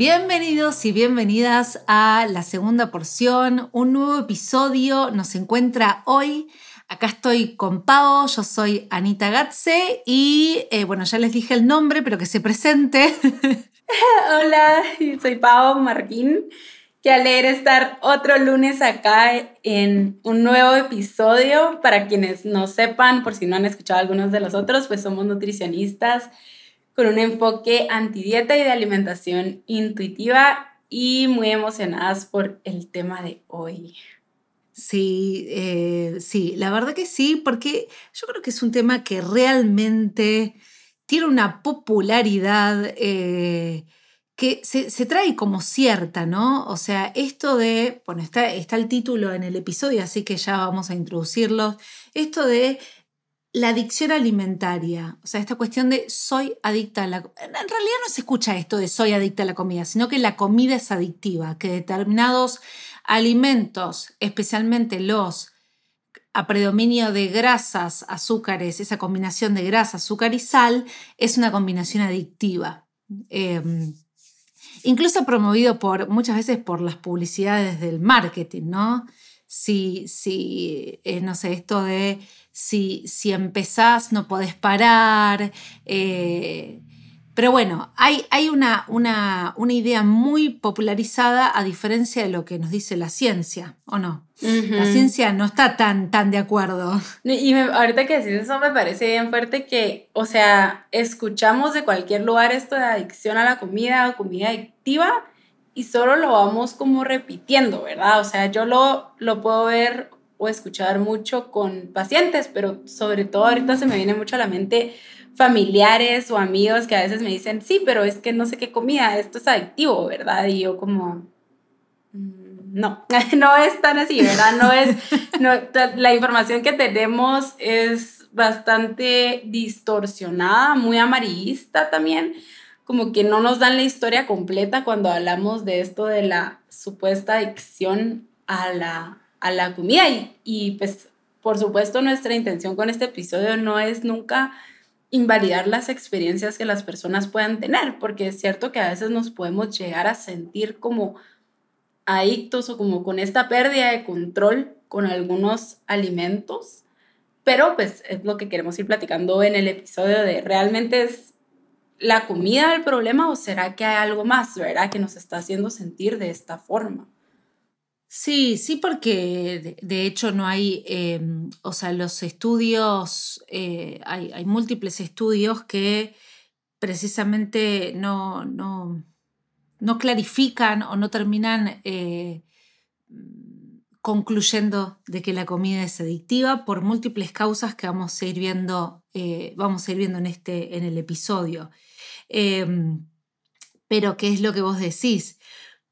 Bienvenidos y bienvenidas a la segunda porción, un nuevo episodio nos encuentra hoy. Acá estoy con Pau, yo soy Anita Gatze y eh, bueno, ya les dije el nombre, pero que se presente. Hola, soy Pau Marquín. Qué alegre estar otro lunes acá en un nuevo episodio. Para quienes no sepan, por si no han escuchado algunos de los otros, pues somos nutricionistas con un enfoque antidieta y de alimentación intuitiva y muy emocionadas por el tema de hoy. Sí, eh, sí, la verdad que sí, porque yo creo que es un tema que realmente tiene una popularidad eh, que se, trae como cierta, ¿no? O sea, esto de, bueno, está, está el título en el episodio, así que ya vamos a introducirlo, esto de la adicción alimentaria, o sea, esta cuestión de soy adicta a la... En realidad no se escucha esto de soy adicta a la comida, sino que la comida es adictiva, que determinados alimentos, especialmente los a predominio de grasas, azúcares, esa combinación de grasa, azúcar y sal, es una combinación adictiva. Em, incluso promovido por, muchas veces por las publicidades del marketing, ¿no? Si, si eh, no sé, esto de si, si empezás no podés parar. Eh, pero bueno, hay, hay una, una, una, idea muy popularizada a diferencia de lo que nos dice la ciencia, ¿o no? La ciencia no está tan, tan de acuerdo. Y ahorita que decís eso me parece bien fuerte que, o sea, escuchamos de cualquier lugar esto de adicción a la comida o comida adictiva y solo lo vamos como repitiendo, ¿verdad? O sea, yo lo, lo puedo ver o escuchar mucho con pacientes, pero sobre todo ahorita se me viene mucho a la mente familiares o amigos que a veces me dicen, sí, pero es que no sé qué comida, esto es adictivo, ¿verdad? Y yo como, mm, no, no es tan así, ¿verdad? No es, no, la información que tenemos es bastante distorsionada, muy amarillista también, como que no nos dan la historia completa cuando hablamos de esto de la supuesta adicción a la a la comida y, y pues por supuesto nuestra intención con este episodio no es nunca invalidar las experiencias que las personas puedan tener, porque es cierto que a veces nos podemos llegar a sentir como adictos o como con esta pérdida de control con algunos alimentos, pero pues es lo que queremos ir platicando en el episodio de realmente es la comida el problema o será que hay algo más, ¿verdad? Que nos está haciendo sentir de esta forma. Sí, sí, porque de, hecho no hay, em, o sea, los estudios, eh, hay, múltiples estudios que precisamente no, no, no clarifican o no terminan eh, concluyendo de que la comida es adictiva por múltiples causas que vamos a ir viendo, eh, vamos a ir viendo en, este, en el episodio. Em, pero, ¿qué es lo que vos decís?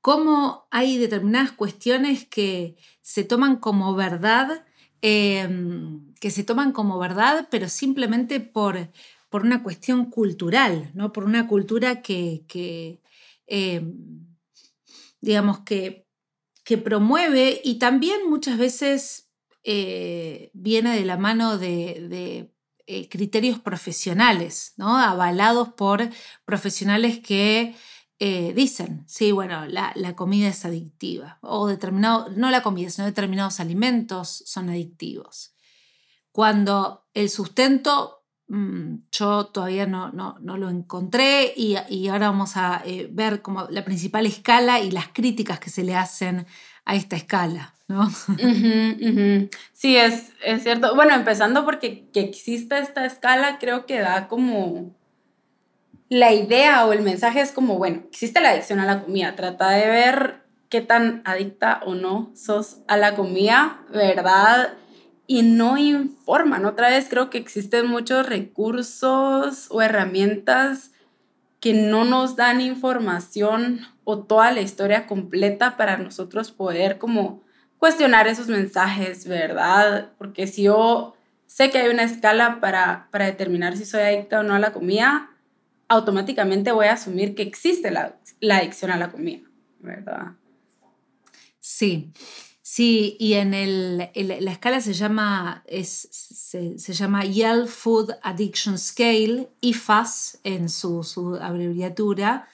Cómo hay determinadas cuestiones que se toman como verdad, em, que se toman como verdad, pero simplemente por, por una cuestión cultural, ¿no? por una cultura que, em, digamos, que, que, promueve y también muchas veces eh, viene de la mano de, eh, criterios profesionales, ¿no? avalados por profesionales que eh, dicen, sí, bueno, la, comida es adictiva, o determinado, no la comida, sino determinados alimentos son adictivos. Cuando el sustento, mm, yo todavía no, no, lo encontré y, ahora vamos a eh, ver como la principal escala y las críticas que se le hacen a esta escala. ¿no? Sí, es, es cierto. Bueno, empezando porque que exista esta escala creo que da como la idea o el mensaje es como, bueno, existe la adicción a la comida, trata de ver qué tan adicta o no sos a la comida, ¿verdad? Y no informan. Otra vez creo que existen muchos recursos o herramientas que no nos dan información o toda la historia completa para nosotros poder como cuestionar esos mensajes, ¿verdad? Porque si yo sé que hay una escala para, para determinar si soy adicta o no a la comida, automáticamente voy a asumir que existe la, la adicción a la comida, ¿verdad? Sí. Sí, y en, el, la escala se llama, es, se, llama Yale Food Addiction Scale, IFAS en su, su abreviatura.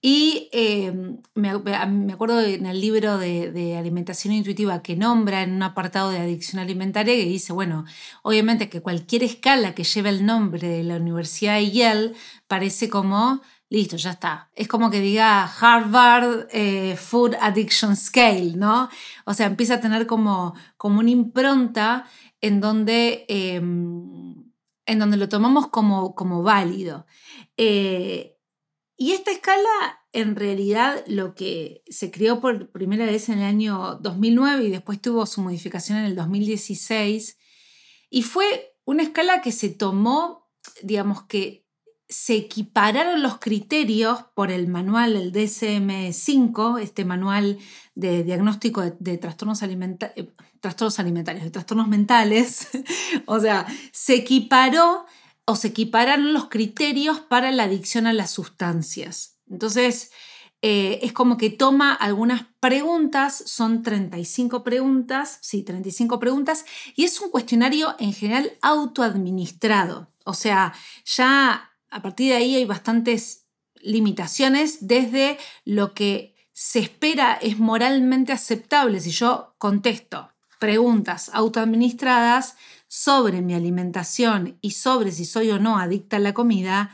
Y eh, me, me, acuerdo en el libro de, de, alimentación intuitiva que nombra en un apartado de adicción alimentaria que dice, bueno, obviamente que cualquier escala que lleve el nombre de la Universidad de Yale parece como listo, ya está. Es como que diga Harvard eh, Food Addiction Scale, ¿no? O sea, empieza a tener como, como una impronta en donde, em, en donde lo tomamos como, como válido. Eh, y esta escala, en realidad, lo que se creó por primera vez en el año 2009 y después tuvo su modificación en el 2016, y fue una escala que se tomó, digamos que se equipararon los criterios por el manual, el DSM-5, este manual de diagnóstico de, trastornos, eh, trastornos alimentarios, de trastornos mentales. o sea, se equiparó o se equipararon los criterios para la adicción a las sustancias. Entonces, eh, es como que toma algunas preguntas, son 35 preguntas, sí, 35 preguntas, y es un cuestionario en general autoadministrado. O sea, ya a partir de ahí hay bastantes limitaciones desde lo que se espera es moralmente aceptable. Si yo contesto preguntas autoadministradas sobre mi alimentación y sobre si soy o no adicta a la comida,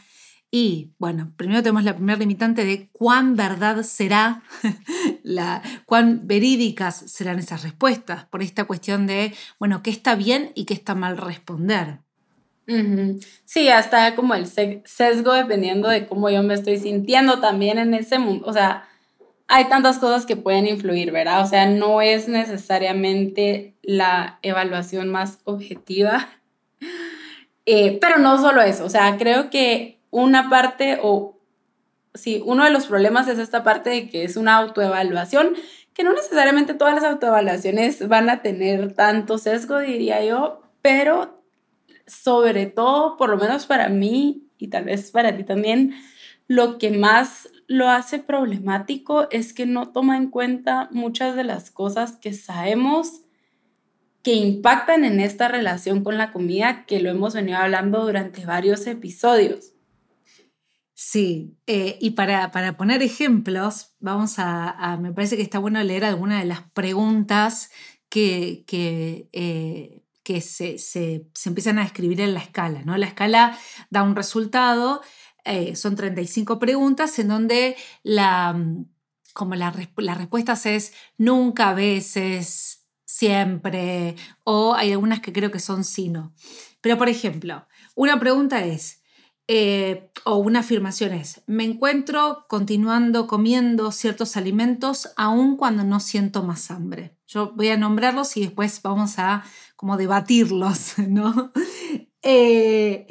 y bueno, primero tenemos la primera limitante de cuán verdad será, la, cuán verídicas serán esas respuestas, por esta cuestión de, bueno, qué está bien y qué está mal responder. Sí, hasta como el sesgo dependiendo de cómo yo me estoy sintiendo también en ese mundo. O sea, hay tantas cosas que pueden influir, ¿verdad? O sea, no es necesariamente la evaluación más objetiva. Eh, pero no solo eso, o sea, creo que una parte o sí, uno de los problemas es esta parte de que es una autoevaluación, que no necesariamente todas las autoevaluaciones van a tener tanto sesgo, diría yo, pero sobre todo, por lo menos para mí y tal vez para ti también, lo que más lo hace problemático es que no toma en cuenta muchas de las cosas que sabemos que impactan en esta relación con la comida, que lo hemos venido hablando durante varios episodios. Sí, eh, y para, para, poner ejemplos, vamos a, me parece que está bueno leer algunas de las preguntas que, que eh, que se, se, se, empiezan a escribir en la escala. ¿no? La escala da un resultado, eh, son 35 preguntas en donde la, mm, como la, las respuestas es nunca, a veces, siempre, o hay algunas que creo que son sí, no. Pero por ejemplo, una pregunta es, eh, o una afirmación es, me encuentro continuando comiendo ciertos alimentos aun cuando no siento más hambre. Yo voy a nombrarlos y después vamos a como debatirlos, ¿no? Eh,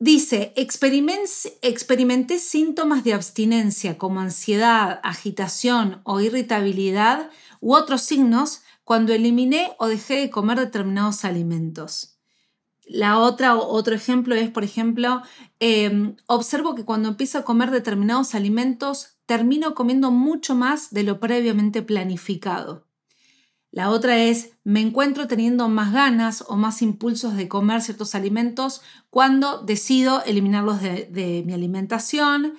dice, experimenté síntomas de abstinencia como ansiedad, agitación o irritabilidad u otros signos cuando eliminé o dejé de comer determinados alimentos. La otra, otro ejemplo es, por ejemplo, em, observo que cuando empiezo a comer determinados alimentos, termino comiendo mucho más de lo previamente planificado. La otra es, me encuentro teniendo más ganas o más impulsos de comer ciertos alimentos cuando decido eliminarlos de, mi alimentación.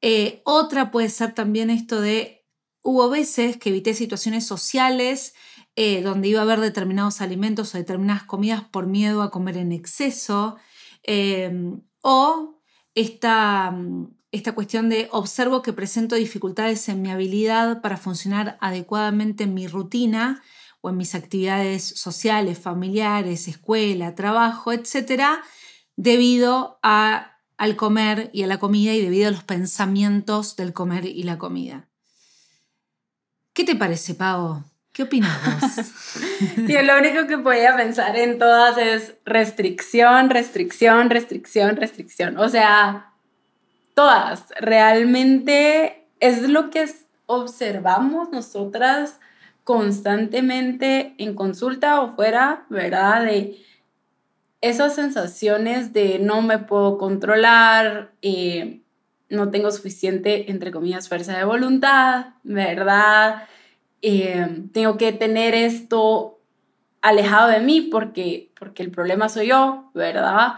Eh, otra puede ser también esto de, hubo veces que evité situaciones sociales eh, donde iba a haber determinados alimentos o determinadas comidas por miedo a comer en exceso. Em, o esta, esta cuestión de observo que presento dificultades en mi habilidad para funcionar adecuadamente en mi rutina o en mis actividades sociales, familiares, escuela, trabajo, etcétera, debido a, al comer y a la comida y debido a los pensamientos del comer y la comida. ¿Qué te parece, Pau? ¿Qué opinas vos? Yo lo único que podía pensar en todas es restricción, restricción, restricción, restricción. O sea, todas, realmente es lo que observamos nosotras constantemente en consulta o fuera, ¿verdad? De esas sensaciones de no me puedo controlar, eh, no tengo suficiente, entre comillas, fuerza de voluntad, ¿verdad? Eh, tengo que tener esto alejado de mí porque, porque el problema soy yo, ¿verdad?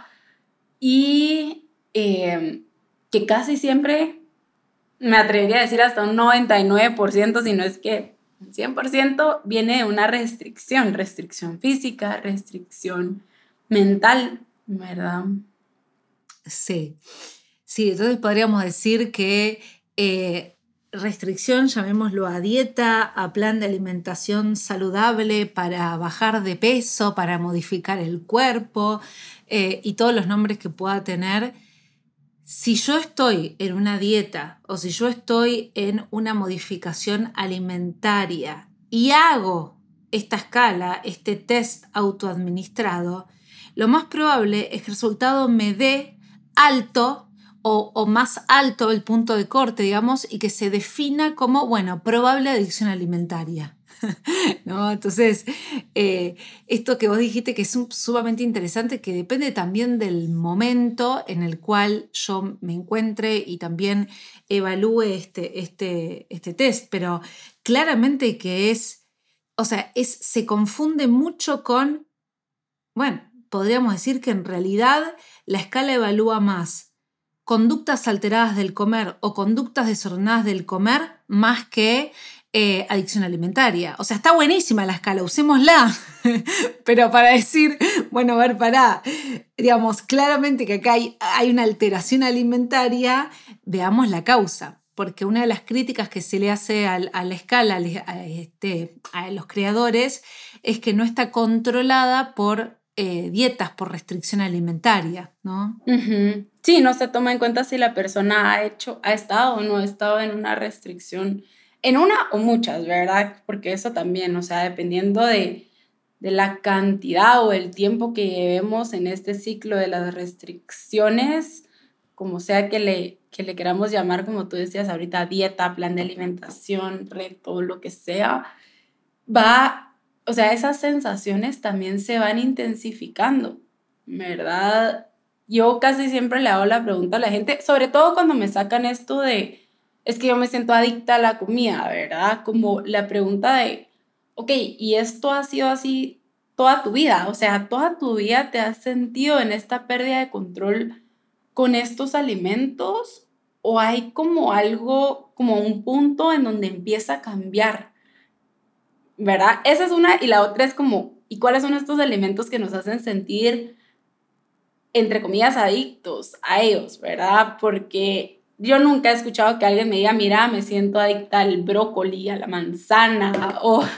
Y eh, que casi siempre, me atrevería a decir hasta un 99%, si no es que un 100%, viene de una restricción, restricción física, restricción mental, ¿verdad? Sí, sí, entonces podríamos decir que eh, restricción, llamémoslo a dieta, a plan de alimentación saludable para bajar de peso, para modificar el cuerpo eh, y todos los nombres que pueda tener. Si yo estoy en una dieta o si yo estoy en una modificación alimentaria y hago esta escala, este test autoadministrado, lo más probable es que el resultado me dé alto o, más alto el punto de corte, digamos, y que se defina como, bueno, probable adicción alimentaria. ¿No? Entonces, eh, esto que vos dijiste que es sumamente interesante, que depende también del momento en el cual yo me encuentre y también evalúe este, este, este test, pero claramente que es, o sea, es, se confunde mucho con, bueno, podríamos decir que en realidad la escala evalúa más conductas alteradas del comer o conductas desordenadas del comer más que eh, adicción alimentaria. O sea, está buenísima la escala, usémosla. Pero para decir, bueno, a ver, pará, digamos, claramente que acá hay, hay una alteración alimentaria, veamos la causa. Porque una de las críticas que se le hace a, la escala a, este, a los creadores es que no está controlada por eh, dietas por restricción alimentaria, ¿no? Sí, no se toma en cuenta si la persona ha hecho, ha estado o no ha estado en una restricción, en una o muchas, ¿verdad? Porque eso también, o sea, dependiendo de, de la cantidad o el tiempo que llevemos en este ciclo de las restricciones, como sea que le, que le queramos llamar, como tú decías ahorita, dieta, plan de alimentación, reto, lo que sea, va o sea, esas sensaciones también se van intensificando, ¿verdad? Yo casi siempre le hago la pregunta a la gente, sobre todo cuando me sacan esto de, es que yo me siento adicta a la comida, ¿verdad? Como la pregunta de, ok, ¿y esto ha sido así toda tu vida? O sea, toda tu vida te has sentido en esta pérdida de control con estos alimentos o hay como algo, como un punto en donde empieza a cambiar ¿verdad? Esa es una y la otra es como, ¿y cuáles son estos elementos que nos hacen sentir, entre comillas, adictos a ellos, ¿verdad? Porque yo nunca he escuchado que alguien me diga, mira, me siento adicta al brócoli, a la manzana o a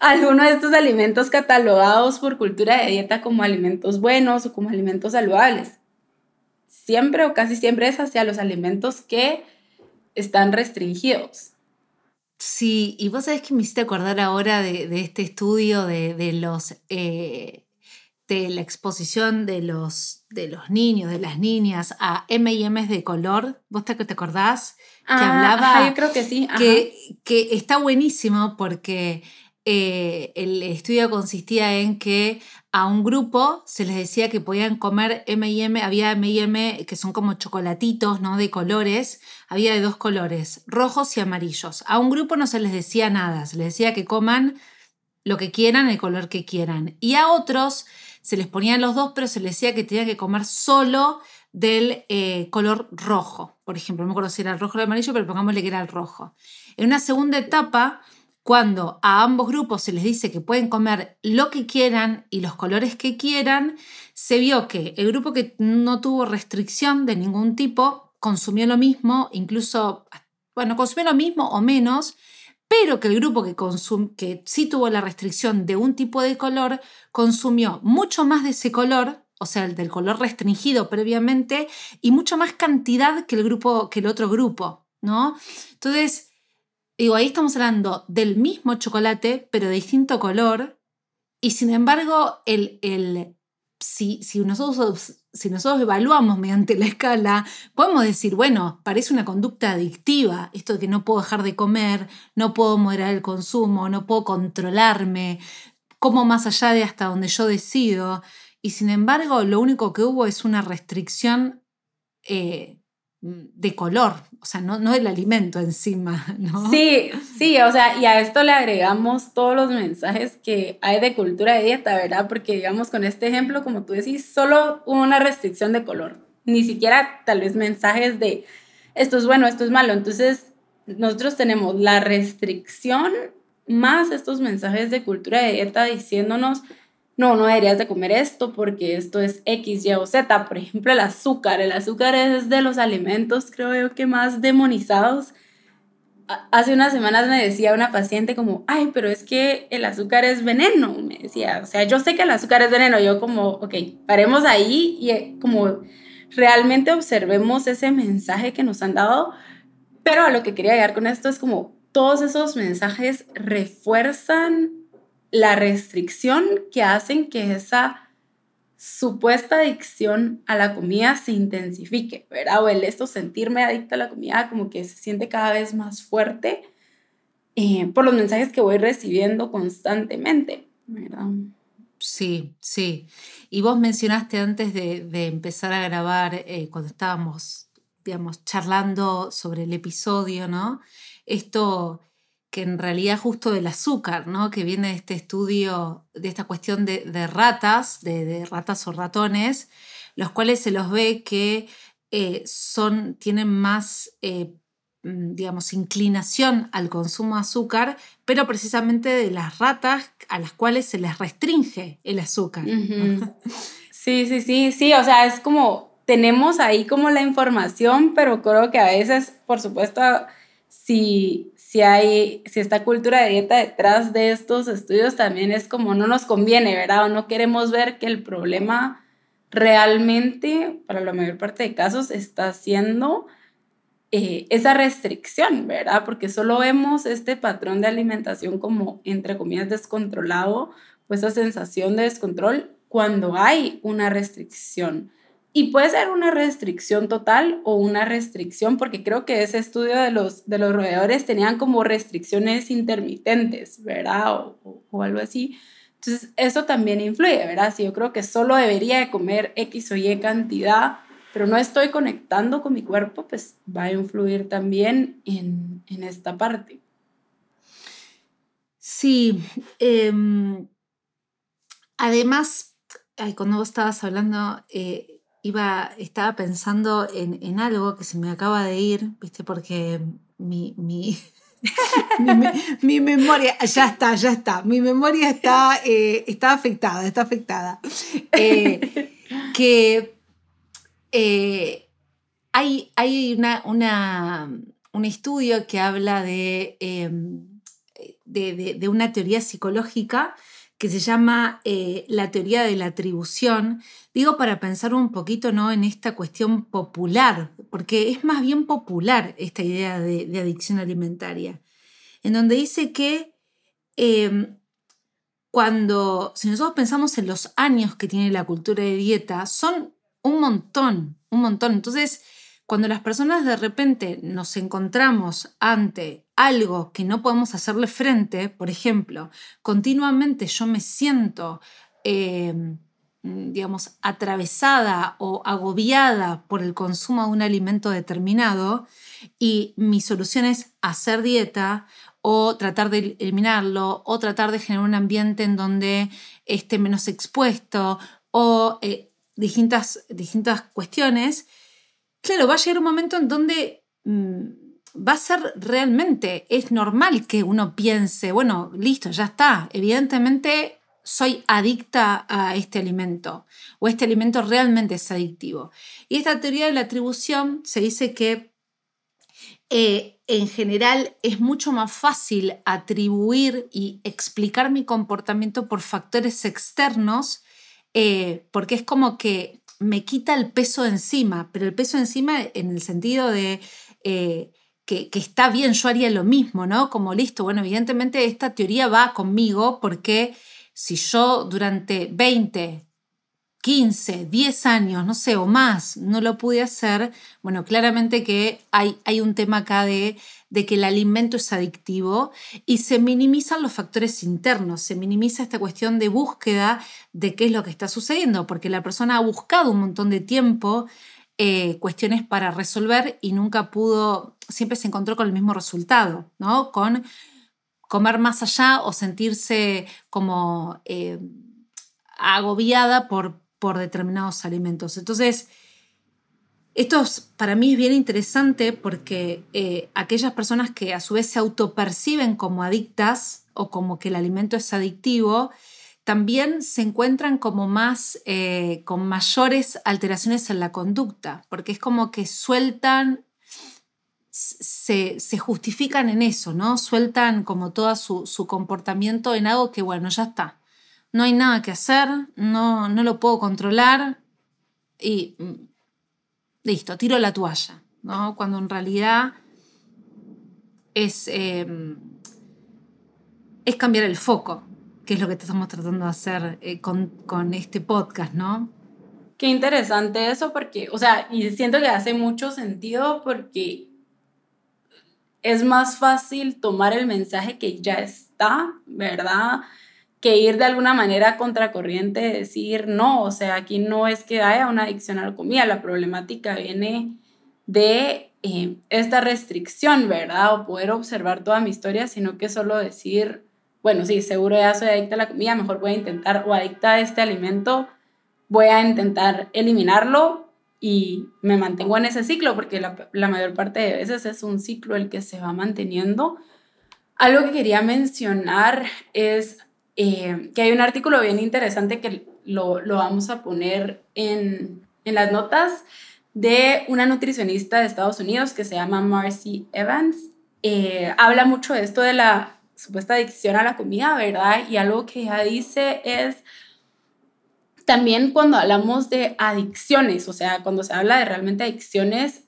alguno de estos alimentos catalogados por cultura de dieta como alimentos buenos o como alimentos saludables. Siempre o casi siempre es hacia los alimentos que están restringidos. Sí, y vos sabés que me hiciste acordar ahora de, este estudio de, los eh, de la exposición de los, de los niños, de las niñas a M&M's de color. ¿Vos te, te acordás? que ah, hablaba. yo creo que sí. Que, que está buenísimo porque eh, el estudio consistía en que a un grupo se les decía que podían comer M&M, había M&M que son como chocolatitos, ¿no? De colores, había de dos colores, rojos y amarillos. A un grupo no se les decía nada, se les decía que coman lo que quieran, el color que quieran. Y a otros se les ponían los dos, pero se les decía que tenían que comer solo del eh, color rojo. Por ejemplo, no me acuerdo si era el rojo o el amarillo, pero pongámosle que era el rojo. En una segunda etapa cuando a ambos grupos se les dice que pueden comer lo que quieran y los colores que quieran, se vio que el grupo que no tuvo restricción de ningún tipo consumió lo mismo, incluso, bueno, consumió lo mismo o menos, pero que el grupo que, que sí tuvo la restricción de un tipo de color consumió mucho más de ese color, o sea, el del color restringido previamente, y mucho más cantidad que el, grupo, que el otro grupo, ¿no? Entonces, Digo, ahí estamos hablando del mismo chocolate, pero de distinto color, y sin embargo, el, si, si, nosotros, si nosotros evaluamos mediante la escala, podemos decir, bueno, parece una conducta adictiva, esto de que no puedo dejar de comer, no puedo moderar el consumo, no puedo controlarme, como más allá de hasta donde yo decido. Y sin embargo, lo único que hubo es una restricción eh, de color, o sea, no, no del alimento encima. Sí, sí, o sea, y a esto le agregamos todos los mensajes que hay de cultura de dieta, ¿verdad? Porque digamos con este ejemplo, como tú decís, solo una restricción de color, ni siquiera tal vez mensajes de esto es bueno, esto es malo. Entonces, nosotros tenemos la restricción más estos mensajes de cultura de dieta diciéndonos no, no deberías de comer esto porque esto es X, Y o Z. Por ejemplo, el azúcar. El azúcar es de los alimentos, creo yo, que más demonizados. Hace unas semanas me decía una paciente como, ay, pero es que el azúcar es veneno, me decía. O sea, yo sé que el azúcar es veneno. Yo como, ok, paremos ahí y eh, como realmente observemos ese mensaje que nos han dado. Pero a lo que quería llegar con esto es como todos esos mensajes refuerzan la restricción que hacen que esa supuesta adicción a la comida se intensifique, ¿verdad? O el esto sentirme adicta a la comida como que se siente cada vez más fuerte eh, por los mensajes que voy recibiendo constantemente, ¿verdad? Sí, sí. Y vos mencionaste antes de, empezar a grabar, eh, cuando estábamos, digamos, charlando sobre el episodio, ¿no? Esto que en realidad justo del azúcar, ¿no? que viene de este estudio, de esta cuestión de, ratas, de, ratas o ratones, los cuales se los ve que eh, son, tienen más, eh, mm, digamos, inclinación al consumo de azúcar, pero precisamente de las ratas a las cuales se les restringe el azúcar. Sí, sí, sí, sí, o sea, es como, tenemos ahí como la información, pero creo que a veces, por supuesto, si, si hay, si esta cultura de dieta detrás de estos estudios también es como no nos conviene, ¿verdad? O no queremos ver que el problema realmente, para la mayor parte de casos, está siendo eh, esa restricción, ¿verdad? Porque solo vemos este patrón de alimentación como, entre comillas, descontrolado, pues esa sensación de descontrol cuando hay una restricción. Y puede ser una restricción total o una restricción, porque creo que ese estudio de los, de los roedores tenían como restricciones intermitentes, ¿verdad? O, o, algo así. Entonces, eso también influye, ¿verdad? Si yo creo que solo debería de comer X o Y cantidad, pero no estoy conectando con mi cuerpo, pues va a influir también en, en esta parte. Sí. Em, además, cuando vos estabas hablando, eh, iba, estaba pensando en, algo que se me acaba de ir, ¿viste? Porque mi, mi, mi, memoria, ya está, ya está, mi memoria está, eh, está afectada, está afectada. Eh, que eh, hay, hay una, una, un estudio que habla em, de, de, una teoría psicológica que se llama la teoría de la atribución, Digo para pensar un poquito ¿no? en esta cuestión popular, porque es más bien popular esta idea de, adicción alimentaria, en donde dice que em, cuando, si nosotros pensamos en los años que tiene la cultura de dieta, son un montón, un montón. Entonces, cuando las personas de repente nos encontramos ante algo que no podemos hacerle frente, por ejemplo, continuamente yo me siento em, digamos, atravesada o agobiada por el consumo de un alimento determinado y mi solución es hacer dieta o tratar de eliminarlo o tratar de generar un ambiente en donde esté menos expuesto o eh, distintas, distintas cuestiones, claro, va a llegar un momento en donde mm, va a ser realmente, es normal que uno piense, bueno, listo, ya está, evidentemente soy adicta a este alimento o este alimento realmente es adictivo. Y esta teoría de la atribución se dice que eh, en general es mucho más fácil atribuir y explicar mi comportamiento por factores externos eh, porque es como que me quita el peso encima, pero el peso encima en el sentido de... Eh, que, que, está bien, yo haría lo mismo, ¿no? Como listo, bueno, evidentemente esta teoría va conmigo porque si yo durante 20, 15, 10 años, no sé, o más, no lo pude hacer, bueno, claramente que hay, hay un tema acá de, que el alimento es adictivo y se minimizan los factores internos, se minimiza esta cuestión de búsqueda de qué es lo que está sucediendo, porque la persona ha buscado un montón de tiempo eh, cuestiones para resolver y nunca pudo, siempre se encontró con el mismo resultado, ¿no? Con comer más allá o sentirse como eh, agobiada por, por determinados alimentos. Entonces, esto para mí es bien interesante porque eh, aquellas personas que a su vez se autoperciben como adictas o como que el alimento es adictivo, también se encuentran como más, eh, con mayores alteraciones en la conducta, porque es como que sueltan, se, justifican en eso, ¿no? Sueltan como todo su, su comportamiento en algo que, bueno, ya está no hay nada que hacer, no, no lo puedo controlar y mm, listo, tiro la toalla, ¿no? Cuando en realidad es, em, es cambiar el foco, que es lo que estamos tratando de hacer eh, con, con este podcast, ¿no? Qué interesante eso, porque, o sea, y siento que hace mucho sentido porque es más fácil tomar el mensaje que ya está, ¿verdad? Que ir de alguna manera contracorriente, decir no, o sea, aquí no es que haya una adicción a la comida, la problemática viene de eh, esta restricción, ¿verdad? O poder observar toda mi historia, sino que solo decir, bueno, sí, seguro ya soy adicta a la comida, mejor voy a intentar, o adicta a este alimento, voy a intentar eliminarlo y me mantengo en ese ciclo, porque la, la mayor parte de veces es un ciclo el que se va manteniendo. Algo que quería mencionar es eh, que hay un artículo bien interesante que lo, lo vamos a poner en, en, las notas de una nutricionista de Estados Unidos que se llama Marcy Evans. Eh, habla mucho de esto de la supuesta adicción a la comida, ¿verdad? Y algo que ella dice es también cuando hablamos de adicciones, o sea, cuando se habla de realmente adicciones,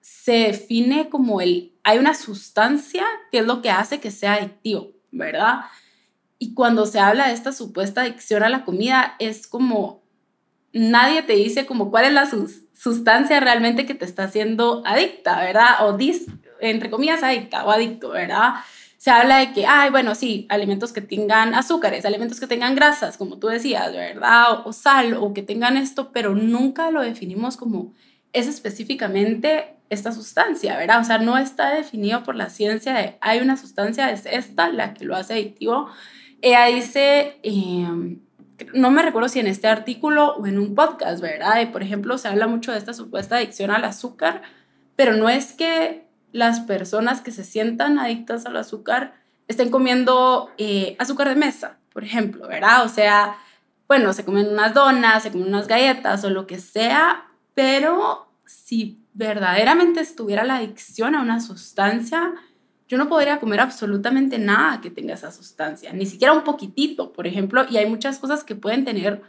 se define como el, hay una sustancia que es lo que hace que sea adictivo, ¿verdad? Y cuando se habla de esta supuesta adicción a la comida, es como nadie te dice como cuál es la sustancia realmente que te está haciendo adicta, ¿verdad? O dis, entre comillas adicta o adicto, ¿verdad? Se habla de que, ay, bueno, sí, alimentos que tengan azúcares, alimentos que tengan grasas, como tú decías, ¿verdad? O, o sal, o que tengan esto, pero nunca lo definimos como es específicamente esta sustancia, ¿verdad? O sea, no está definido por la ciencia de hay una sustancia, es esta la que lo hace adictivo ella dice, em, no me recuerdo si en este artículo o en un podcast, ¿verdad? por ejemplo, se habla mucho de esta supuesta adicción al azúcar, pero no es que las personas que se sientan adictas al azúcar estén comiendo eh, azúcar de mesa, por ejemplo, ¿verdad? O sea, bueno, se comen unas donas, se comen unas galletas o lo que sea, pero si verdaderamente estuviera la adicción a una sustancia, yo no podría comer absolutamente nada que tenga esa sustancia, ni siquiera un poquitito, por ejemplo, y hay muchas cosas que pueden tener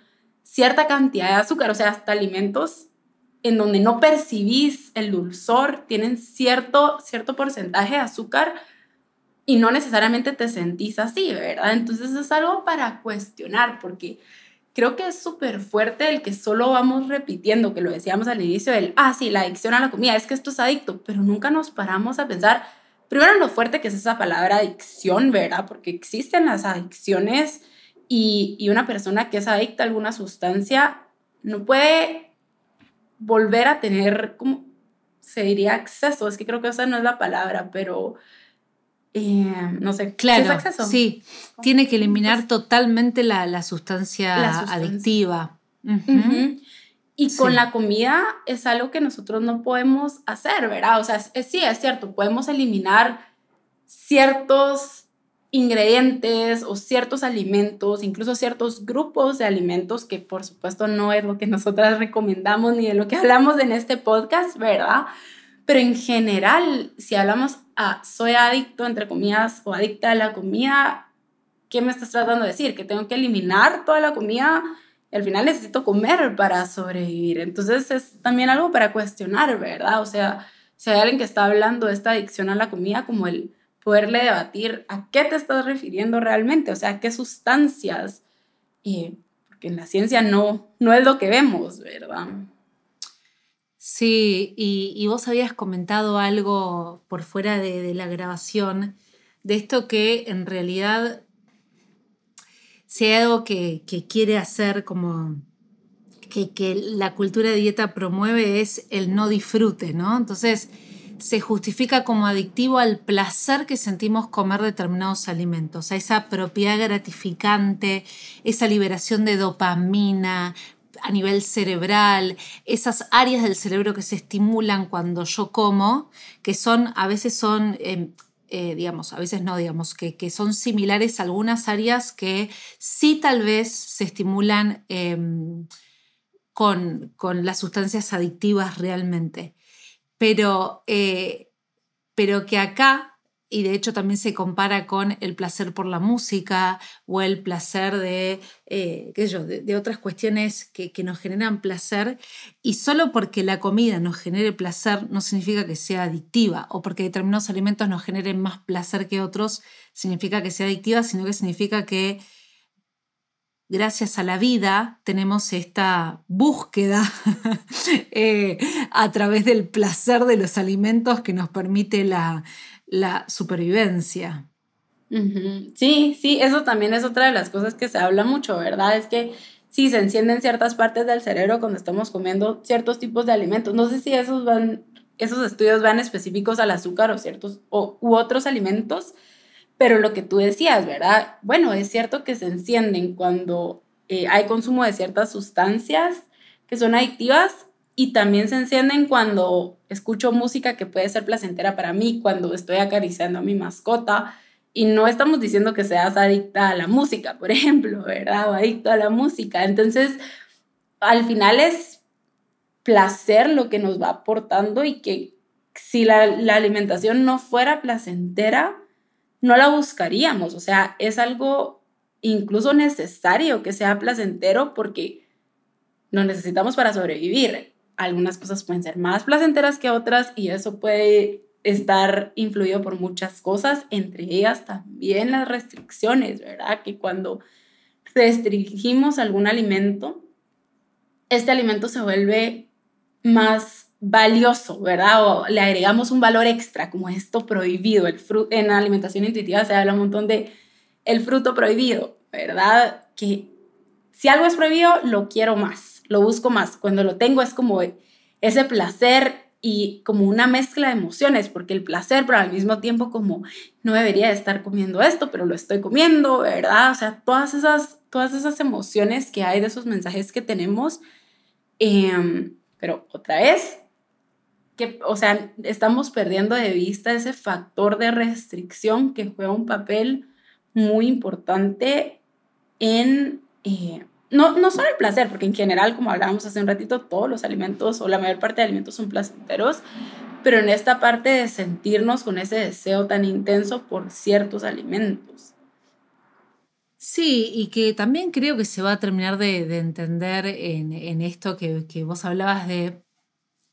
cierta cantidad de azúcar, o sea, hasta alimentos en donde no percibís el dulzor, tienen cierto, cierto porcentaje de azúcar y no necesariamente te sentís así, ¿verdad? Entonces es algo para cuestionar, porque creo que es súper fuerte el que solo vamos repitiendo, que lo decíamos al inicio del, ah, sí, la adicción a la comida, es que esto es adicto, pero nunca nos paramos a pensar, primero lo fuerte que es esa palabra adicción, ¿verdad? Porque existen las adicciones y, y una persona que es adicta a alguna sustancia no puede volver a tener, como se diría, acceso, es que creo que esa no es la palabra, pero... Eh, no sé, claro, acceso? sí, tiene que eliminar totalmente la, la, sustancia, adictiva. Y con la comida es algo que nosotros no podemos hacer, ¿verdad? O sea, sí, es cierto, podemos eliminar ciertos ingredientes o ciertos alimentos, incluso ciertos grupos de alimentos que por supuesto no es lo que nosotras recomendamos ni de lo que hablamos en este podcast, ¿verdad? Pero en general, si hablamos a soy adicto, entre comillas, o adicta a la comida, ¿qué me estás tratando de decir? ¿Que tengo que eliminar toda la comida? Al final necesito comer para sobrevivir. Entonces es también algo para cuestionar, ¿verdad? O sea, si hay alguien que está hablando de esta adicción a la comida, como el poderle debatir a qué te estás refiriendo realmente, o sea, qué sustancias. Y porque en la ciencia no, no es lo que vemos, ¿verdad? Sí, y, vos habías comentado algo por fuera de, la grabación, de esto que en realidad, si hay algo que, quiere hacer como que, que, la cultura de dieta promueve es el no disfrute, ¿no? Entonces, se justifica como adictivo al placer que sentimos comer determinados alimentos, a esa propiedad gratificante, esa liberación de dopamina a nivel cerebral, esas áreas del cerebro que se estimulan cuando yo como, que son, a veces son... Em, eh, digamos, a veces no, digamos, que, son similares algunas áreas que sí tal vez se estimulan em, con, con, las sustancias adictivas realmente. Pero, eh, pero que acá, y de hecho también se compara con el placer por la música o el placer de, eh, qué yo, de, otras cuestiones que, que, nos generan placer, y solo porque la comida nos genere placer no significa que sea adictiva, o porque determinados alimentos nos generen más placer que otros, significa que sea adictiva, sino que significa que gracias a la vida tenemos esta búsqueda eh, a través del placer de los alimentos que nos permite la, supervivencia. Sí, sí, eso también es otra de las cosas que se habla mucho, ¿verdad? Es que sí, se encienden ciertas partes del cerebro cuando estamos comiendo ciertos tipos de alimentos. No sé si esos, van, esos estudios van específicos al azúcar o ciertos u otros alimentos, pero lo que tú decías, ¿verdad? Bueno, es cierto que se encienden cuando eh, hay consumo de ciertas sustancias que son adictivas y también se encienden cuando escucho música que puede ser placentera para mí, cuando estoy acariciando a mi mascota. Y no estamos diciendo que seas adicta a la música, por ejemplo, ¿verdad? O adicto a la música. Entonces, al final es placer lo que nos va aportando y que si la, alimentación no fuera placentera, no la buscaríamos, o sea, es algo incluso necesario que sea placentero porque lo necesitamos para sobrevivir. Algunas cosas pueden ser más placenteras que otras y eso puede estar influido por muchas cosas, entre ellas también las restricciones, ¿verdad? Que cuando restringimos algún alimento, este alimento se vuelve más valioso, ¿verdad? O le agregamos un valor extra, como esto prohibido. El en la alimentación intuitiva se habla un montón de el fruto prohibido, ¿verdad? Que si algo es prohibido, lo quiero más, lo busco más. Cuando lo tengo es como ese placer y como una mezcla de emociones, porque el placer, pero al mismo tiempo como no debería estar comiendo esto, pero lo estoy comiendo, ¿verdad? O sea, todas esas, todas esas emociones que hay de esos mensajes que tenemos. Em, pero otra vez, que, o sea, estamos perdiendo de vista ese factor de restricción que juega un papel muy importante en, eh, no, no solo el placer, porque en general, como hablábamos hace un ratito, todos los alimentos o la mayor parte de alimentos son placenteros, pero en esta parte de sentirnos con ese deseo tan intenso por ciertos alimentos. Sí, y que también creo que se va a terminar de, entender en, en esto que, que, vos hablabas de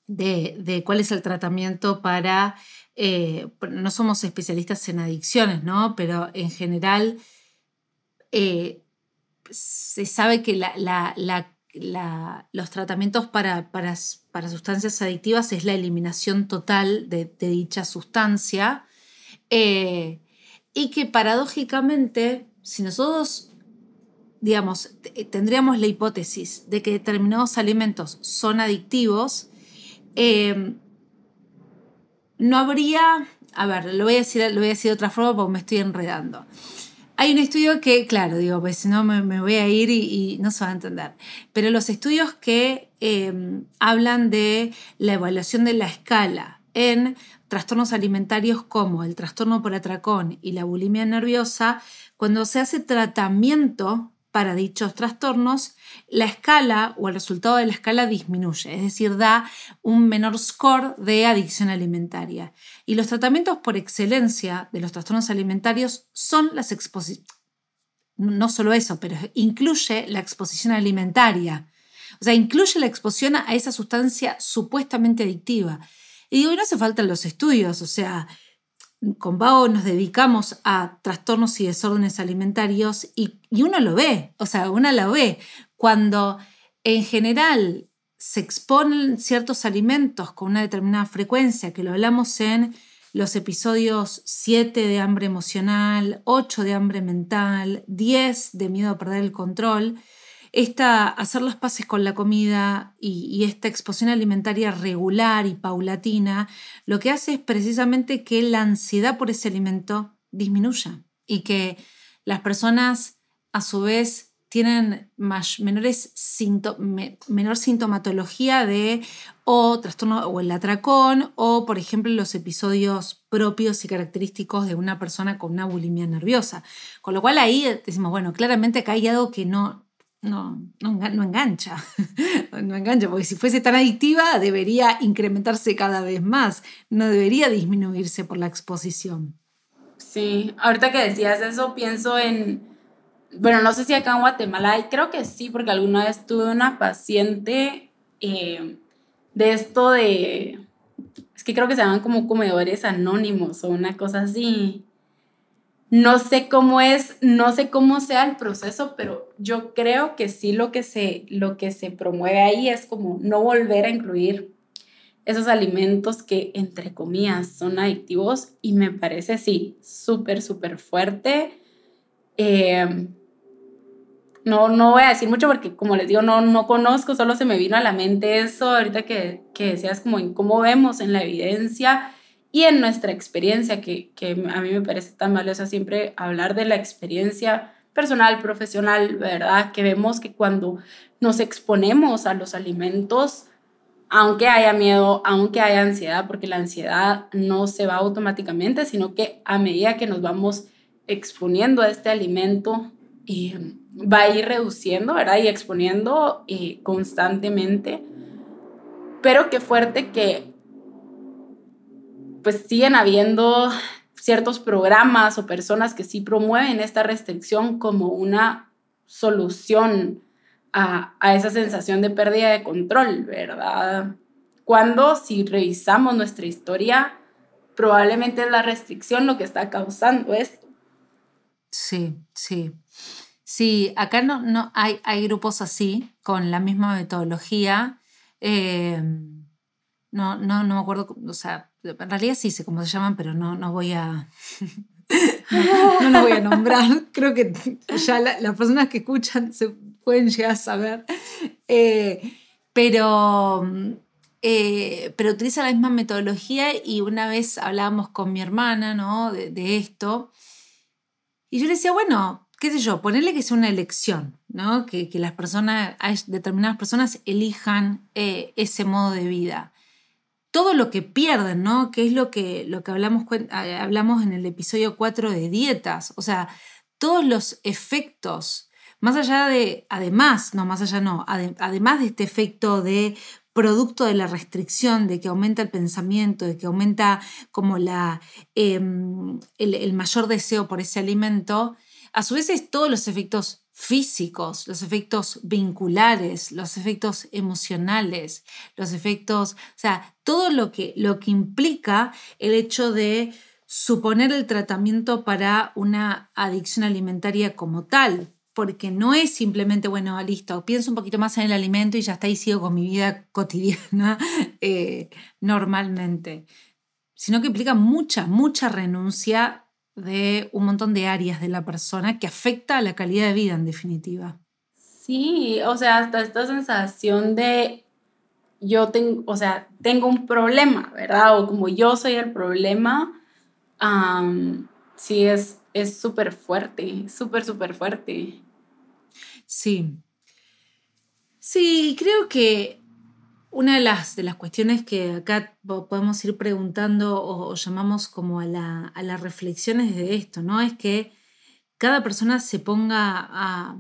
de, cuál es el tratamiento para, eh, no somos especialistas en adicciones, ¿no? Pero en general eh, se sabe que los tratamientos para, sustancias adictivas es la eliminación total de, dicha sustancia eh, y que paradójicamente, si nosotros digamos, tendríamos la hipótesis de que determinados alimentos son adictivos, Em, no habría, a ver, lo voy a, decir, lo voy a decir de otra forma porque me estoy enredando. Hay un estudio que, claro, digo, pues si no me, voy a ir y, no se va a entender, pero los estudios que em, hablan de la evaluación de la escala en trastornos alimentarios como el trastorno por atracón y la bulimia nerviosa, cuando se hace tratamiento para dichos trastornos, la escala o el resultado de la escala disminuye, es decir, da un menor score de adicción alimentaria. Y los tratamientos por excelencia de los trastornos alimentarios son las exposiciones, no solo eso, pero incluye la exposición alimentaria. O sea, incluye la exposición a esa sustancia supuestamente adictiva. Y digo, no hace falta los estudios, o sea, con Bao nos dedicamos a trastornos y desórdenes alimentarios y, uno lo ve, o sea, uno lo ve. cuando en general se exponen ciertos alimentos con una determinada frecuencia, que lo hablamos en los episodios 7 de hambre emocional, 8 de hambre mental, 10 de miedo a perder el control, esta, hacer las paces con la comida y, esta exposición alimentaria regular y paulatina, lo que hace es precisamente que la ansiedad por ese alimento disminuya y que las personas a su vez tienen menores menor sintomatología de o trastorno o el atracón o, por ejemplo, los episodios propios y característicos de una persona con una bulimia nerviosa. Con lo cual ahí decimos, bueno, claramente acá hay algo que no, no, no, engancha, no engancha, porque si fuese tan adictiva debería incrementarse cada vez más, no debería disminuirse por la exposición. Sí, ahorita que decías eso pienso en bueno, no sé si acá en Guatemala hay, creo que sí, porque alguna vez tuve una paciente eh, de esto de, es que creo que se llaman como comedores anónimos o una cosa así. No sé cómo es, no sé cómo sea el proceso, pero yo creo que sí lo que se, lo que se promueve ahí es como no volver a incluir esos alimentos que, entre comillas, son adictivos y me parece, sí, súper, súper fuerte. Eh, no, no voy a decir mucho porque, como les digo, no, no conozco, solo se me vino a la mente eso ahorita que, que decías como en cómo vemos en la evidencia y en nuestra experiencia, que, que a mí me parece tan valiosa siempre hablar de la experiencia personal, profesional, ¿verdad? Que vemos que cuando nos exponemos a los alimentos, aunque haya miedo, aunque haya ansiedad, porque la ansiedad no se va automáticamente, sino que a medida que nos vamos exponiendo a este alimento, y va a ir reduciendo, ¿verdad? Y exponiendo eh, constantemente. Pero qué fuerte que pues siguen habiendo ciertos programas o personas que sí promueven esta restricción como una solución a, a esa sensación de pérdida de control, ¿verdad? Cuando si revisamos nuestra historia, probablemente es la restricción lo que está causando esto. Sí, sí. Sí, acá no, no hay, hay grupos así, con la misma metodología. Eh, no, no, no me acuerdo, o sea, en realidad sí sé cómo se llaman, pero no, no voy a. no, no, voy a nombrar. Creo que ya las personas que escuchan se pueden llegar a saber. Eh, pero, eh, pero utiliza la misma metodología y una vez hablábamos con mi hermana ¿no? de, esto. Y yo le decía, bueno, qué sé yo, ponerle que sea una elección, ¿no? Que, las personas, determinadas personas elijan eh, ese modo de vida. Todo lo que pierden, ¿no? Que es lo que, lo que hablamos, hablamos en el episodio 4 de dietas. O sea, todos los efectos, más allá de, además, no, más allá no, además de este efecto de producto de la restricción, de que aumenta el pensamiento, de que aumenta como la, em, el, mayor deseo por ese alimento, a su vez es todos los efectos físicos, los efectos vinculares, los efectos emocionales, los efectos, o sea, todo lo que, lo que implica el hecho de suponer el tratamiento para una adicción alimentaria como tal, porque no es simplemente, bueno, listo, pienso un poquito más en el alimento y ya está y sigo con mi vida cotidiana eh, normalmente, sino que implica mucha, mucha renuncia de un montón de áreas de la persona que afecta a la calidad de vida en definitiva. Sí, o sea, hasta esta sensación de yo tengo, o sea, tengo un problema, ¿verdad? O como yo soy el problema, sí es súper fuerte, súper, súper fuerte. Sí. Sí, creo que una de las, de las cuestiones que acá podemos ir preguntando o, llamamos como a la, a las reflexiones de esto, ¿no? Es que cada persona se ponga a,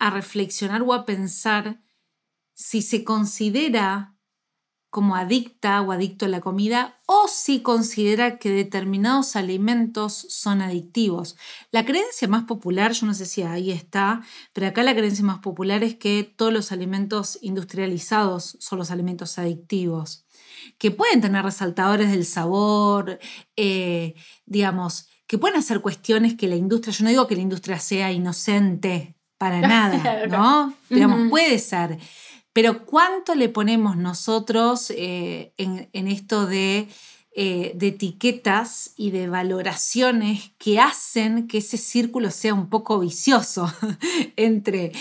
a reflexionar o a pensar si se considera como adicta o adicto a la comida o si considera que determinados alimentos son adictivos. La creencia más popular, yo no sé si ahí está, pero acá la creencia más popular es que todos los alimentos industrializados son los alimentos adictivos, que pueden tener resaltadores del sabor, eh, digamos, que pueden hacer cuestiones que la industria, yo no digo que la industria sea inocente para nada, ¿no? Digamos, puede ser. Pero ¿cuánto le ponemos nosotros eh, en, esto de, eh, de, etiquetas y de valoraciones que hacen que ese círculo sea un poco vicioso entre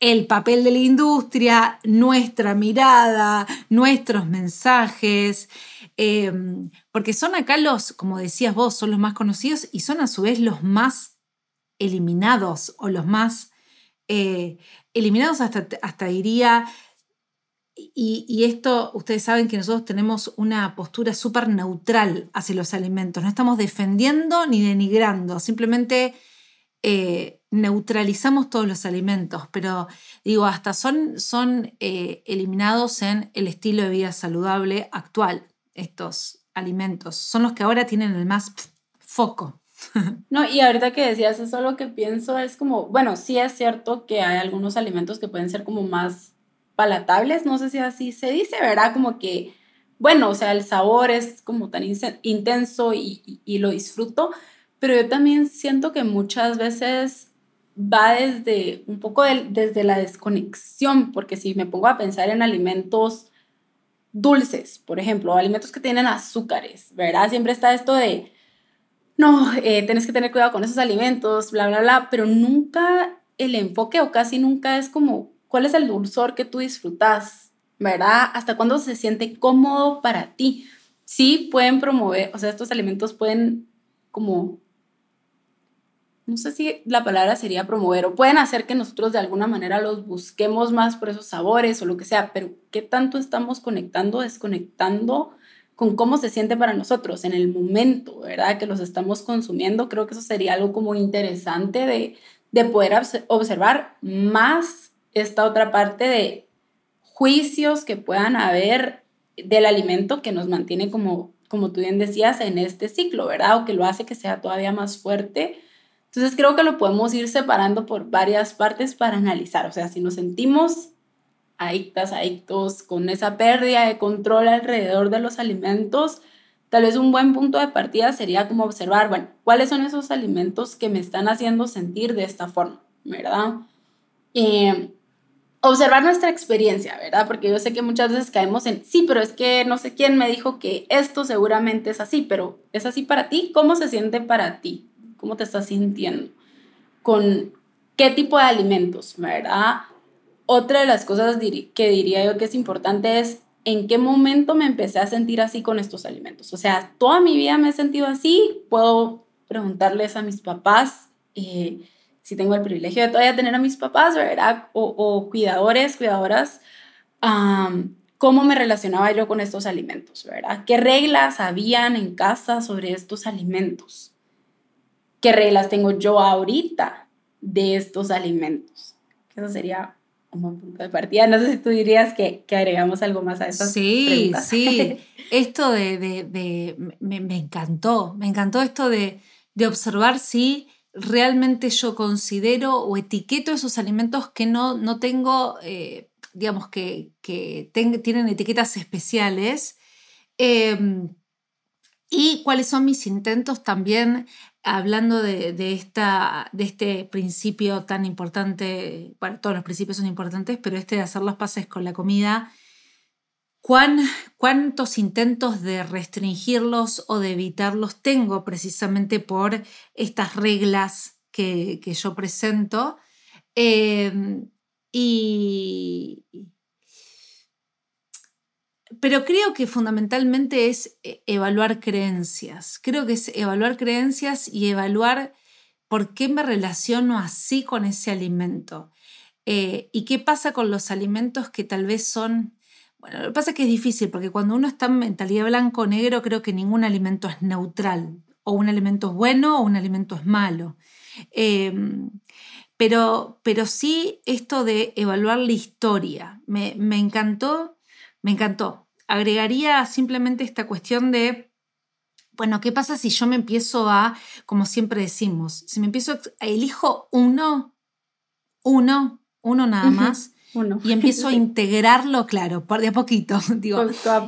el papel de la industria, nuestra mirada, nuestros mensajes, em, porque son acá los, como decías vos, son los más conocidos y son a su vez los más eliminados o los más eh, eliminados hasta, hasta diría, y, esto, ustedes saben que nosotros tenemos una postura súper neutral hacia los alimentos, no estamos defendiendo ni denigrando, simplemente eh, neutralizamos todos los alimentos, pero digo, hasta son, son eh, eliminados en el estilo de vida saludable actual, estos alimentos. Son los que ahora tienen el más foco. No, y ahorita que decías eso, lo que pienso es como, bueno, sí es cierto que hay algunos alimentos que pueden ser como más palatables, no sé si así se dice, ¿verdad? Como que, bueno, o sea, el sabor es como tan intenso y, lo disfruto, pero yo también siento que muchas veces va desde un poco desde la desconexión, porque si me pongo a pensar en alimentos dulces, por ejemplo, alimentos que tienen azúcares, ¿verdad? Siempre está esto de, no, eh, tienes que tener cuidado con esos alimentos, bla, bla, bla, pero nunca el enfoque o casi nunca es como, ¿cuál es el dulzor que tú disfrutas? ¿Verdad? ¿Hasta cuándo se siente cómodo para ti? Sí, pueden promover, o sea, estos alimentos pueden como no sé si la palabra sería promover o pueden hacer que nosotros de alguna manera los busquemos más por esos sabores o lo que sea, pero ¿qué tanto estamos conectando, desconectando con cómo se siente para nosotros en el momento, ¿verdad? Que los estamos consumiendo. Creo que eso sería algo como interesante de, de poder observar más esta otra parte de juicios que puedan haber del alimento que nos mantiene como, como tú bien decías, en este ciclo, ¿verdad? O que lo hace que sea todavía más fuerte entonces creo que lo podemos ir separando por varias partes para analizar. O sea, si nos sentimos adictas, adictos, con esa pérdida de control alrededor de los alimentos, tal vez un buen punto de partida sería como observar, bueno, ¿cuáles son esos alimentos que me están haciendo sentir de esta forma? ¿Verdad? Eh, observar nuestra experiencia, ¿verdad? Porque yo sé que muchas veces caemos en, sí, pero es que no sé quién me dijo que esto seguramente es así, pero ¿es así para ti? ¿Cómo se siente para ti? cómo te estás sintiendo, con qué tipo de alimentos, ¿verdad? Otra de las cosas que diría yo que es importante es en qué momento me empecé a sentir así con estos alimentos. O sea, toda mi vida me he sentido así, puedo preguntarles a mis papás, eh, si tengo el privilegio de todavía tener a mis papás, ¿verdad? O, cuidadores, cuidadoras, cómo me relacionaba yo con estos alimentos, ¿verdad? ¿Qué reglas habían en casa sobre estos alimentos? qué reglas tengo yo ahorita de estos alimentos. Eso sería un buen punto de partida. No sé si tú dirías que, que agregamos algo más a eso. Sí, sí. Esto de, de, de me, me, encantó, me encantó esto de, de observar si realmente yo considero o etiqueto esos alimentos que no, no tengo, eh, digamos, que, que tienen etiquetas especiales. Em, y cuáles son mis intentos también hablando de, esta, de este principio tan importante, bueno, todos los principios son importantes, pero este de hacer los pases con la comida, ¿cuán, ¿cuántos intentos de restringirlos o de evitarlos tengo precisamente por estas reglas que, yo presento? Eh, y, pero creo que fundamentalmente es eh, evaluar creencias. Creo que es evaluar creencias y evaluar por qué me relaciono así con ese alimento. Eh, y qué pasa con los alimentos que tal vez son... Bueno, lo que pasa es que es difícil, porque cuando uno está en mentalidad blanco-negro, creo que ningún alimento es neutral. O un alimento es bueno o un alimento es malo. Em, pero, pero sí esto de evaluar la historia. Me, me encantó me encantó. Agregaría simplemente esta cuestión de, bueno, ¿qué pasa si yo me empiezo a, como siempre decimos, si me empiezo a elijo uno, uno, uno nada más, y empiezo a integrarlo, claro, por de a poquito, digo,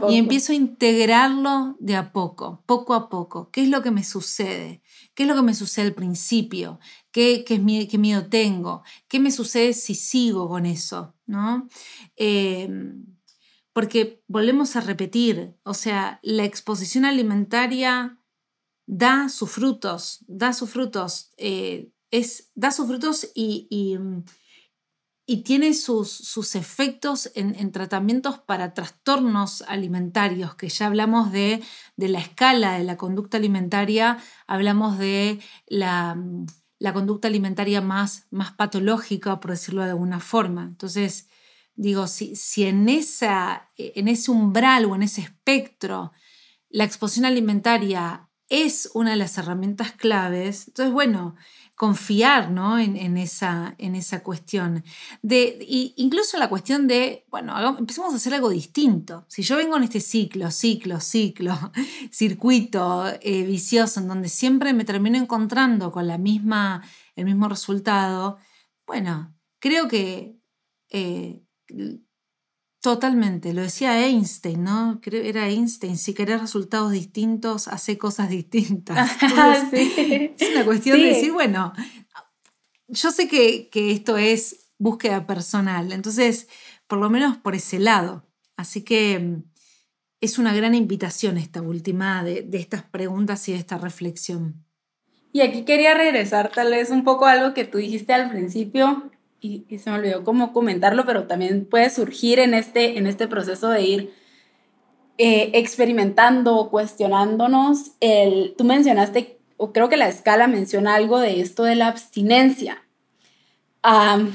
y empiezo a integrarlo de a poco, poco a poco. ¿Qué es lo que me sucede? ¿Qué es lo que me sucede al principio? ¿Qué, qué, miedo tengo? ¿Qué me sucede si sigo con eso? ¿No? Em, porque volvemos a repetir, o sea, la exposición alimentaria da sus frutos, da sus frutos, eh, es, da sus frutos y, y, mm, tiene sus, sus efectos en, tratamientos para trastornos alimentarios, que ya hablamos de, de, la escala de la conducta alimentaria, hablamos de la, la conducta alimentaria más, más patológica, por decirlo de alguna forma. Entonces, digo, si, si en, esa, en ese umbral o en ese espectro la exposición alimentaria es una de las herramientas claves. Entonces, bueno, confiar ¿no? en, esa, en esa cuestión. De, incluso la cuestión de, bueno, empecemos a hacer algo distinto. Si yo vengo en este ciclo, ciclo, ciclo, circuito eh, vicioso, en donde siempre me termino encontrando con la misma, el mismo resultado, bueno, creo que eh, Totalmente, lo decía Einstein, ¿no? Creo era Einstein, si querés resultados distintos, hace cosas distintas. Es una cuestión de decir, bueno, yo sé que, esto es búsqueda personal, entonces, por lo menos por ese lado. Así que mm, es una gran invitación esta última de, de estas preguntas y de esta reflexión. Y aquí quería regresar tal vez un poco a algo que tú dijiste al principio, y, se me olvidó cómo comentarlo, pero también puede surgir en este, en este proceso de ir eh, experimentando, cuestionándonos. El, tú mencionaste, o creo que la escala menciona algo de esto de la abstinencia.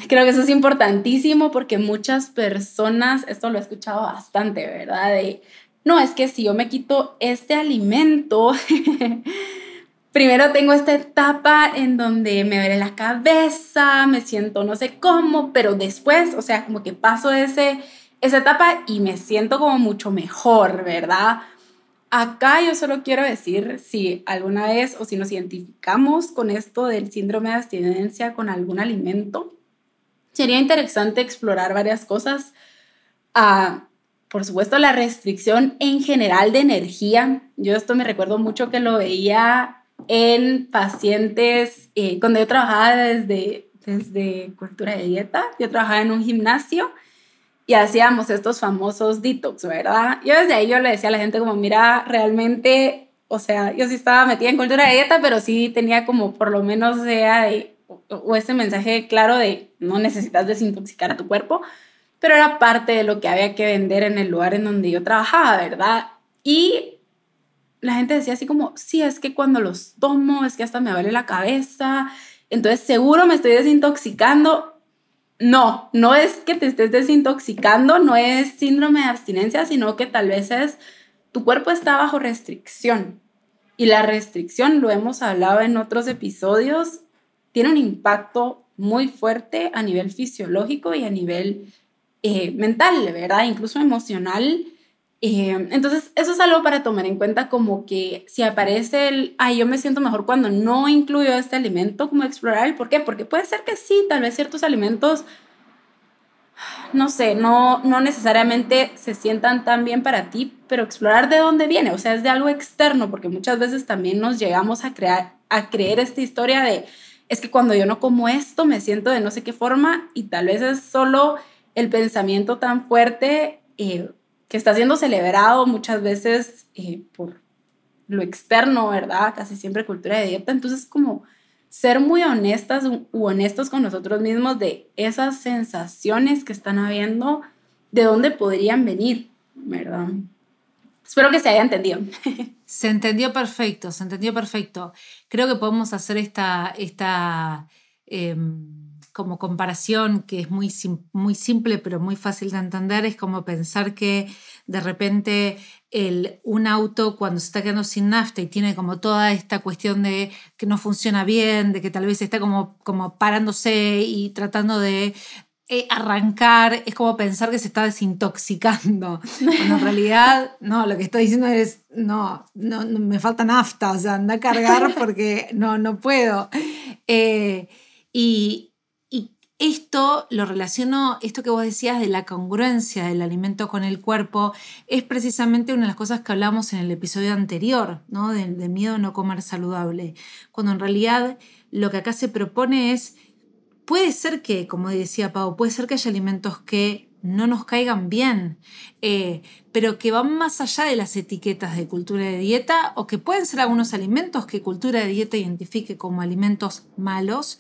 creo que eso es importantísimo porque muchas personas, esto lo he escuchado bastante, ¿verdad? De, no, es que si yo me quito este alimento, primero tengo esta etapa en donde me duele la cabeza, me siento no sé cómo, pero después, o sea, como que paso ese, esa etapa y me siento como mucho mejor, ¿verdad? Acá yo solo quiero decir si alguna vez o si nos identificamos con esto del síndrome de abstinencia con algún alimento, sería interesante explorar varias cosas. Ah, por supuesto, la restricción en general de energía. Yo esto me recuerdo mucho que lo veía en pacientes, eh, cuando yo trabajaba desde, desde cultura de dieta, yo trabajaba en un gimnasio y hacíamos estos famosos detox, ¿verdad? Yo desde ahí yo le decía a la gente como, mira, realmente, o sea, yo sí estaba metida en cultura de dieta, pero sí tenía como por lo menos sea de, o, o ese mensaje claro de no necesitas desintoxicar a tu cuerpo, pero era parte de lo que había que vender en el lugar en donde yo trabajaba, ¿verdad? Y la gente decía así como, sí, es que cuando los tomo es que hasta me duele la cabeza, entonces seguro me estoy desintoxicando. No, no es que te estés desintoxicando, no es síndrome de abstinencia, sino que tal vez es tu cuerpo está bajo restricción. Y la restricción, lo hemos hablado en otros episodios, tiene un impacto muy fuerte a nivel fisiológico y a nivel eh, mental, ¿verdad? Incluso emocional eh, entonces, eso es algo para tomar en cuenta como que si aparece el, ay, yo me siento mejor cuando no incluyo este alimento, como explorar el por qué, porque puede ser que sí, tal vez ciertos alimentos, no sé, no, no necesariamente se sientan tan bien para ti, pero explorar de dónde viene, o sea, es de algo externo, porque muchas veces también nos llegamos a, crear, a creer esta historia de, es que cuando yo no como esto me siento de no sé qué forma y tal vez es solo el pensamiento tan fuerte. Eh, que está siendo celebrado muchas veces eh, por lo externo, ¿verdad? Casi siempre cultura de dieta. Entonces, como ser muy honestas u honestos con nosotros mismos de esas sensaciones que están habiendo, de dónde podrían venir, ¿verdad? Espero que se haya entendido. Se entendió perfecto, se entendió perfecto. Creo que podemos hacer esta, esta em, como comparación que es muy, muy simple pero muy fácil de entender, es como pensar que de repente el, un auto cuando se está quedando sin nafta y tiene como toda esta cuestión de que no funciona bien, de que tal vez está como, como parándose y tratando de eh, arrancar, es como pensar que se está desintoxicando. Cuando en realidad, no, lo que estoy diciendo es, no, no, me falta nafta, o sea, anda a cargar porque no, no puedo. Eh, y, esto lo relaciono, esto que vos decías de la congruencia del alimento con el cuerpo, es precisamente una de las cosas que hablamos en el episodio anterior, ¿no? De, miedo a no comer saludable. Cuando en realidad lo que acá se propone es, puede ser que, como decía Pau, puede ser que haya alimentos que no nos caigan bien, eh, pero que van más allá de las etiquetas de cultura de dieta o que pueden ser algunos alimentos que cultura de dieta identifique como alimentos malos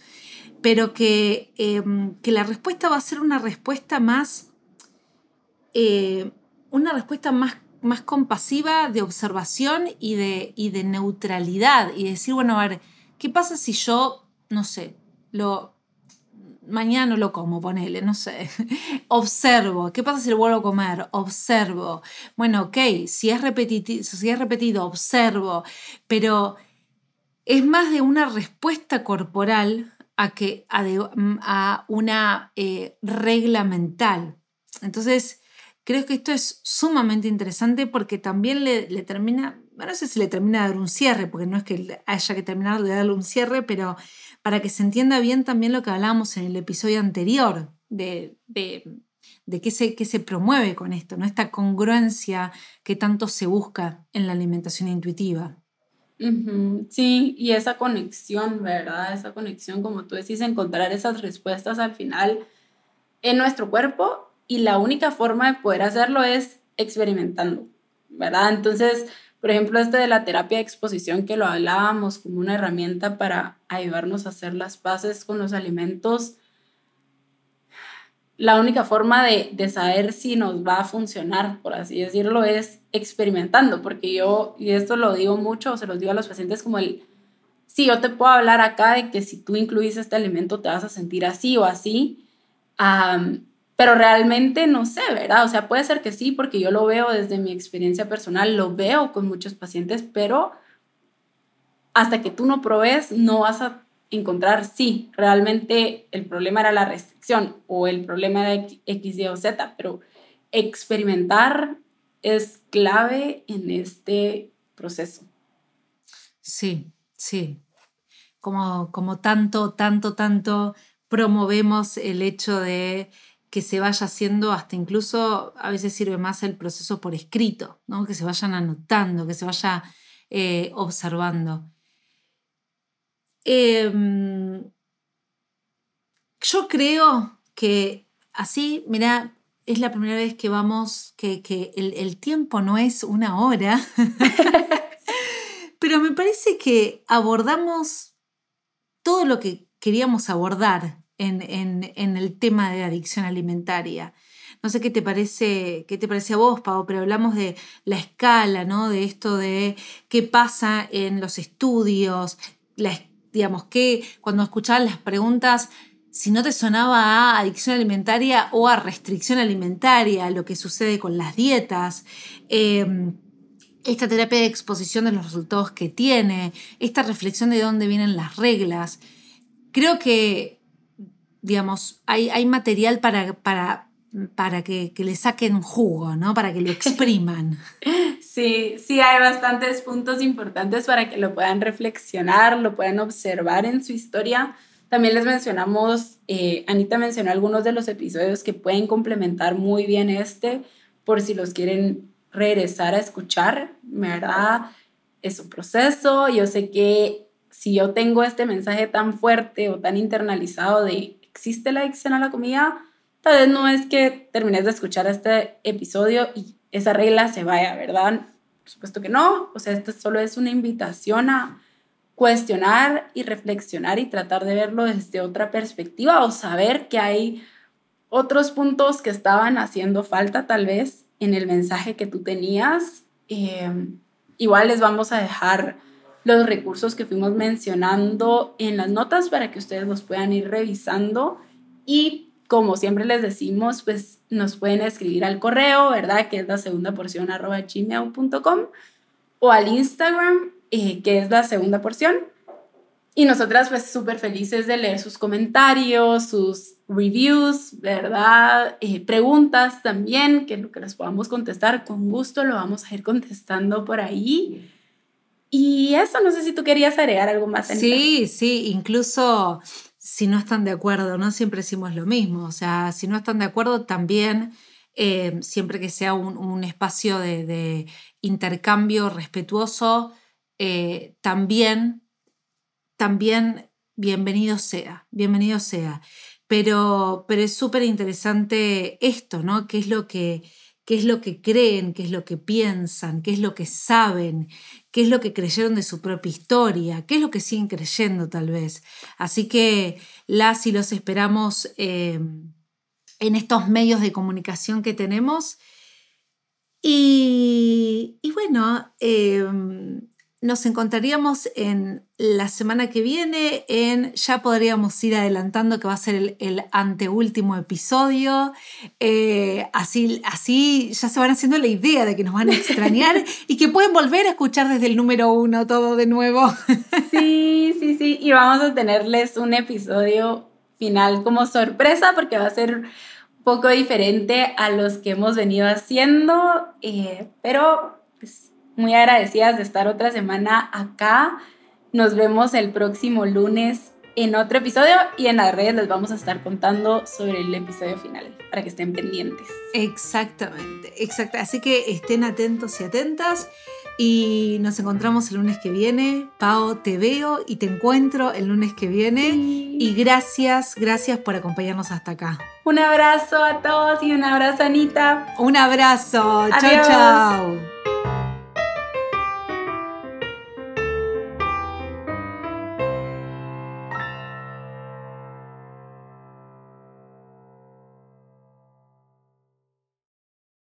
pero em, que, la respuesta va a ser una respuesta más, eh, una respuesta más, más compasiva de observación y de, y de neutralidad y decir, bueno, a ver, ¿qué pasa si yo, no sé, lo, mañana lo como, ponele, no sé. observo. ¿Qué pasa si lo vuelvo a comer? Observo. Bueno, ok, si es, si es repetido, observo. Pero es más de una respuesta corporal a, que, mm, a, una eh, regla mental. Entonces, creo que esto es sumamente interesante porque también le, termina, no sé si le termina de dar un cierre, porque no es que haya que terminar de darle un cierre, pero para que se entienda bien también lo que hablábamos en el episodio anterior de, de, de qué, se, qué se promueve con esto, ¿no? esta congruencia que tanto se busca en la alimentación intuitiva. Sí, y esa conexión, ¿verdad? Esa conexión, como tú decís, encontrar esas respuestas al final en nuestro cuerpo y la única forma de poder hacerlo es experimentando, ¿verdad? Entonces, por ejemplo, este de la terapia de exposición que lo hablábamos como una herramienta para ayudarnos a hacer las paces con los alimentos, la única forma de, de, saber si nos va a funcionar, por así decirlo, es experimentando, porque yo, y esto lo digo mucho, se los digo a los pacientes como el, sí, yo te puedo hablar acá de que si tú incluís este alimento te vas a sentir así o así, pero realmente no sé, ¿verdad? O sea, puede ser que sí, porque yo lo veo desde mi experiencia personal, lo veo con muchos pacientes, pero hasta que tú no probes, no vas a encontrar si realmente el problema era la restricción o el problema era X, Y o Z, pero experimentar es clave en este proceso. Sí, sí. Como, como tanto, tanto, tanto promovemos el hecho de que se vaya haciendo, hasta incluso a veces sirve más el proceso por escrito, ¿no? que se vayan anotando, que se vaya eh, observando. Em, yo creo que así, mira, es la primera vez que vamos, que, el, tiempo no es una hora, pero me parece que abordamos todo lo que queríamos abordar en, el tema de adicción alimentaria. No sé qué te parece, qué te parece a vos, Pau, pero hablamos de la escala, ¿no? De esto de qué pasa en los estudios, la, digamos, que cuando escuchabas las preguntas, si no te sonaba a adicción alimentaria o a restricción alimentaria, lo que sucede con las dietas, em, esta terapia de exposición de los resultados que tiene, esta reflexión de dónde vienen las reglas. Creo que, digamos, hay, hay material para, para, para que, que, le saquen jugo, ¿no? Para que lo expriman. Sí, sí, hay bastantes puntos importantes para que lo puedan reflexionar, lo puedan observar en su historia. También les mencionamos, eh, Anita mencionó algunos de los episodios que pueden complementar muy bien este, por si los quieren regresar a escuchar, ¿verdad? Es un proceso, yo sé que si yo tengo este mensaje tan fuerte o tan internalizado de existe la adicción a la comida, tal vez no es que termines de escuchar este episodio y esa regla se vaya, ¿verdad? Por supuesto que no, o sea, esto solo es una invitación a cuestionar y reflexionar y tratar de verlo desde otra perspectiva o saber que hay otros puntos que estaban haciendo falta tal vez en el mensaje que tú tenías. Eh, igual les vamos a dejar los recursos que fuimos mencionando en las notas para que ustedes los puedan ir revisando y como siempre les decimos, pues nos pueden escribir al correo, ¿verdad? Que es la segunda porción arroba gmail.com o al Instagram, eh, que es la segunda porción. Y nosotras pues súper felices de leer sus comentarios, sus reviews, ¿verdad? Eh, preguntas también, que lo que les podamos contestar, con gusto lo vamos a ir contestando por ahí. Y eso, no sé si tú querías agregar algo más. Sí, sí, incluso si no están de acuerdo, no siempre decimos lo mismo, o sea, si no están de acuerdo también, eh, siempre que sea un, espacio de, intercambio respetuoso, eh, también, también bienvenido sea, bienvenido sea. Pero, pero es súper interesante esto, ¿no? ¿Qué es lo que qué es lo que creen, qué es lo que piensan, qué es lo que saben, qué es lo que creyeron de su propia historia, qué es lo que siguen creyendo tal vez. Así que las y los esperamos eh, en estos medios de comunicación que tenemos. Y, bueno, eh, nos encontraríamos en la semana que viene en, ya podríamos ir adelantando que va a ser el, anteúltimo episodio, eh, así, así ya se van haciendo la idea de que nos van a extrañar y que pueden volver a escuchar desde el número uno todo de nuevo. Sí, sí, sí, y vamos a tenerles un episodio final como sorpresa porque va a ser un poco diferente a los que hemos venido haciendo, eh, pero muy agradecidas de estar otra semana acá. Nos vemos el próximo lunes en otro episodio y en las redes les vamos a estar contando sobre el episodio final para que estén pendientes. Exactamente, exacto. Así que estén atentos y atentas y nos encontramos el lunes que viene. Pao, te veo y te encuentro el lunes que viene. Y gracias, gracias por acompañarnos hasta acá. Un abrazo a todos y un abrazo Anita. Un abrazo. Chao, chao.